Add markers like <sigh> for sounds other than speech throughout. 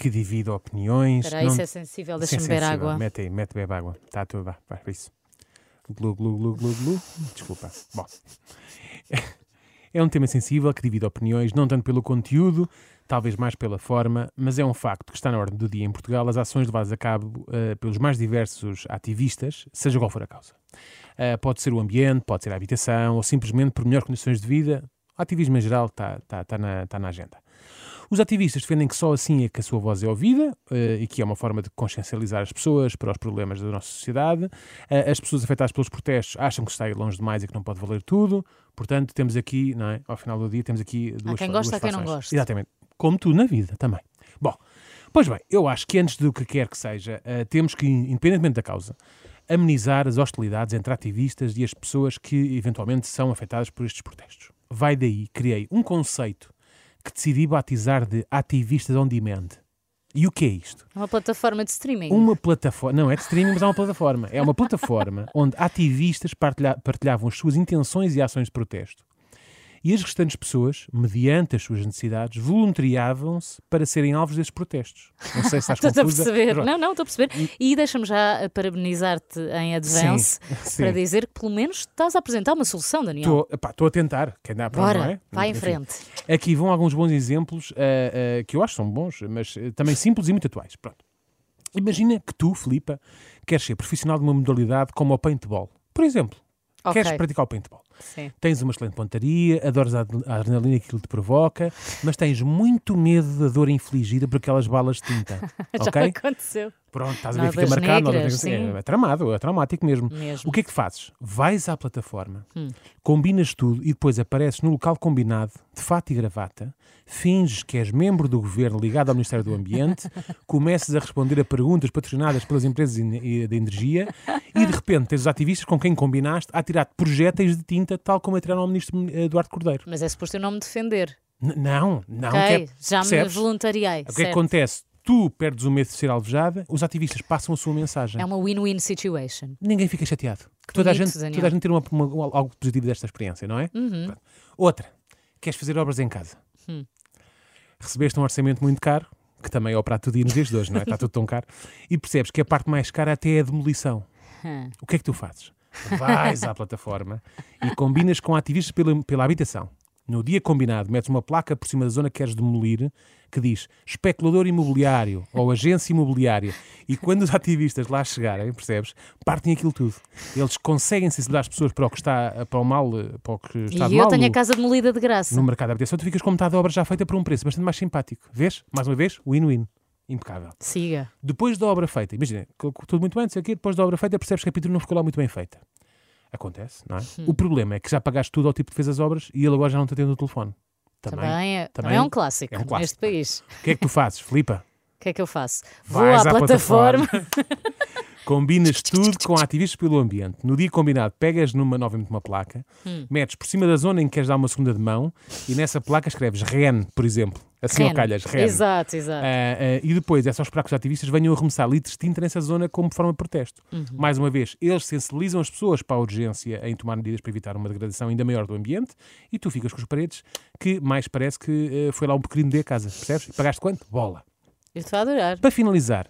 que divide opiniões. Espera não- isso é sensível, deixa-me beber sensível. água. Mete aí, mete bebe água. Está tudo, vá, vá, para isso. Glu, glu, glu, glu, glu. Desculpa. Bom. <laughs> É um tema sensível que divide opiniões, não tanto pelo conteúdo, talvez mais pela forma, mas é um facto que está na ordem do dia em Portugal as ações levadas a cabo eh, pelos mais diversos ativistas, seja qual for a causa. Eh, pode ser o ambiente, pode ser a habitação, ou simplesmente por melhores condições de vida. O ativismo em geral está, está, está, na, está na agenda. Os ativistas defendem que só assim é que a sua voz é ouvida eh, e que é uma forma de consciencializar as pessoas para os problemas da nossa sociedade. Eh, as pessoas afetadas pelos protestos acham que está a ir longe demais e que não pode valer tudo. Portanto, temos aqui, não é? ao final do dia, temos aqui duas quem fa- gosta, há quem não gosta. Exatamente. Como tudo na vida também. Bom, pois bem, eu acho que antes do que quer que seja, eh, temos que, independentemente da causa, amenizar as hostilidades entre ativistas e as pessoas que eventualmente são afetadas por estes protestos. Vai daí, criei um conceito que decidi batizar de ativistas on demand. E o que é isto? Uma plataforma de streaming. Uma plataforma, não é de streaming, mas é uma plataforma. É uma plataforma <laughs> onde ativistas partilha- partilhavam as suas intenções e ações de protesto. E as restantes pessoas, mediante as suas necessidades, voluntariavam-se para serem alvos desses protestos. Não sei se estás <laughs> Estou a confusa. perceber. Não, não, estou a perceber. E deixa-me já parabenizar-te em advance sim. <laughs> para dizer que pelo menos estás a apresentar uma solução, Daniel. Estou a tentar, que dá para não Bora, é? vai em Enfim. frente. Aqui vão alguns bons exemplos ah, ah, que eu acho que são bons, mas ah, também simples e muito atuais. Pronto. Imagina que tu, Filipa, queres ser profissional de uma modalidade como o paintball. Por exemplo, Ok. queres praticar o paintball. Sim. Tens uma excelente pontaria, adoras a adre- a adrenalina que aquilo te provoca, mas tens muito medo da dor infligida por aquelas balas de tinta. <laughs> Já ok? aconteceu. Pronto, estás a ver, fica marcado. negras, negras, é, é tramado, é traumático mesmo. Mesmo. O que é que fazes? Vais à plataforma, Hum. combinas tudo e depois apareces no local combinado, de fato e gravata, finges que és membro do governo ligado ao Ministério do Ambiente, <laughs> começas a responder a perguntas patrocinadas pelas empresas de energia e de repente tens os ativistas com quem combinaste a tirar projéteis de tinta, tal como atiraram ao ministro eh, Eduardo Cordeiro. Mas é suposto eu não me defender. N- não, não. ok, que é- já me percebes? voluntariei. O que é que acontece? Tu perdes o medo de ser alvejada, os ativistas passam a sua mensagem. É uma win-win situation. Ninguém fica chateado. toda, a bonito, gente, Daniel. toda a gente ter uma- uma- algo positivo desta experiência, não é? Uhum. Outra, queres fazer obras em casa? Hum. Recebeste um orçamento muito caro, que também é o prato do dia nos dias de hoje, não é? Está tudo tão caro. E percebes que a parte mais cara até é a demolição. Hum. O que é que tu fazes? Vais à plataforma e combinas com ativistas pela, pela habitação. No dia combinado, metes uma placa por cima da zona que queres demolir que diz especulador imobiliário ou agência imobiliária. E quando os ativistas lá chegarem, percebes, partem aquilo tudo. Eles conseguem sensibilizar as pessoas para o que está para o mal, para o que está de E eu mal tenho a casa demolida de graça. no mercado de habitação. Tu ficas com metade da obra já feita por um preço bastante mais simpático. Vês? Mais uma vez, win-win. Impecável. Siga. Depois da obra feita, imagina, tudo muito bem, não sei o quê, depois da obra feita percebes que a pintura não ficou lá muito bem feita. Acontece, não é? Hum. O problema é que já pagaste tudo ao tipo que fez as obras e ele agora já não te atende o telefone. Também. Também, é, também é um clássico, é um clássico. neste país. O que é que tu fazes, Filipa? O que é que eu faço? Vou Vais à, plataforma. <laughs> Combinas tudo com ativistas pelo ambiente. No dia combinado, pegas numa, novamente uma placa, Hum. metes por cima da zona em que queres dar uma segunda de mão e nessa placa escreves REN, por exemplo. Assim Ren. calhas, REN. Exato, exato. Ah, ah, e depois é só esperar que os ativistas venham a arremessar litros de tinta nessa zona como forma de protesto. Uhum. Mais uma vez, eles sensibilizam as pessoas para a urgência em tomar medidas para evitar uma degradação ainda maior do ambiente e tu ficas com os paredes que mais parece que eh, foi lá um pequeno de casa, percebes? E pagaste quanto? Bola. Eu estou a adorar. Para finalizar,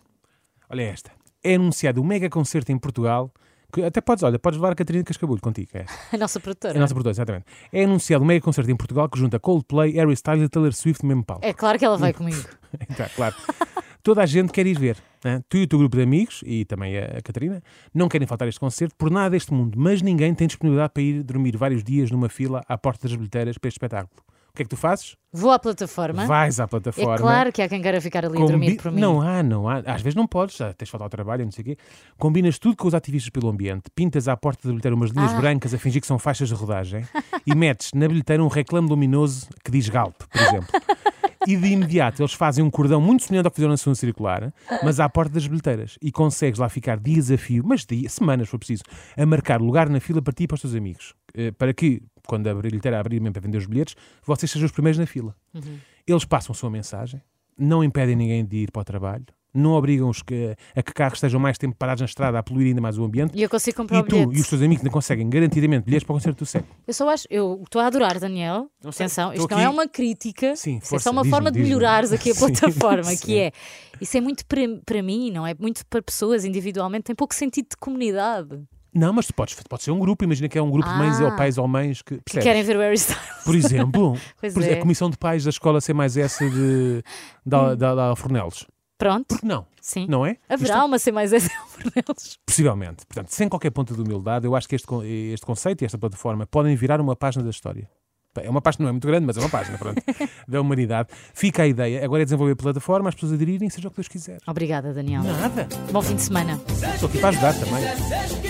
olha esta. É anunciado um mega concerto em Portugal. Que até podes, olha, podes levar a Catarina Cascabulho contigo. É. <laughs> A nossa produtora. É a nossa produtora, exatamente. É anunciado um mega concerto em Portugal que junta Coldplay, Harry Styles e Taylor Swift no mesmo palco. É claro que ela vai <laughs> comigo. Tá, claro. Toda a gente quer ir ver. né? Tu e o teu grupo de amigos, e também a Catarina, não querem faltar a este concerto por nada deste mundo, mas ninguém tem disponibilidade para ir dormir vários dias numa fila à porta das bilheteiras para este espetáculo. O que é que tu fazes? Vou à plataforma. Vais à É plataforma. claro que há quem queira ficar ali a dormir por mim. Não há, não há. Às vezes não podes, já tens de faltar ao trabalho, não sei o quê. Combinas tudo com os ativistas pelo ambiente, pintas à porta da bilheteira umas linhas Ah. brancas a fingir que são faixas de rodagem <laughs> e metes na bilheteira um reclame luminoso que diz Galp, por exemplo. e de imediato eles fazem um cordão muito semelhante ao que fizeram na segunda circular, mas à porta das bilheteiras. E consegues lá ficar dias a fio, mas dias, semanas, se for preciso, a marcar lugar na fila para ti e para os teus amigos. Eh, Para que, quando a bilheteira abrir mesmo para vender os bilhetes, vocês sejam os primeiros na fila. Eles passam a sua mensagem, não impedem ninguém de ir para o trabalho, não obrigam os que, a que carros estejam mais tempo parados na estrada a poluir ainda mais o ambiente. E eu consigo comprar E o tu bilhete. e os teus amigos ainda conseguem garantidamente bilhetes para o concerto do século. Eu só acho, eu estou a adorar, Daniel. Não sei, Atenção, isto não é aqui- uma crítica, Sim, isto é força, só uma forma de melhorares aqui a <laughs> plataforma, que é. Isso é muito para, para mim, não é? Muito para pessoas individualmente, tem pouco sentido de comunidade. Não, mas tu podes, pode ser um grupo, imagina que é um grupo de mães Ah. ou pais ou mães que, Que percebes? querem ver o Harry Styles. Por exemplo, <laughs> Pois por é. a comissão de pais da escola C mais S de, da, da, da Fornelos. Pronto, não? sim. Não é? Haverá uma C mais S por eles. Possivelmente. Portanto, sem qualquer ponto de humildade, eu acho que este, con- este conceito e esta plataforma podem virar uma página da história. Bem, É uma página, não é muito grande, mas é uma página, pronto, <laughs> da humanidade. Fica a ideia. Agora é desenvolver a plataforma, as pessoas aderirem, seja o que Deus quiser. Obrigada, Daniel. Nada. Bom fim de semana. Estou aqui para ajudar também.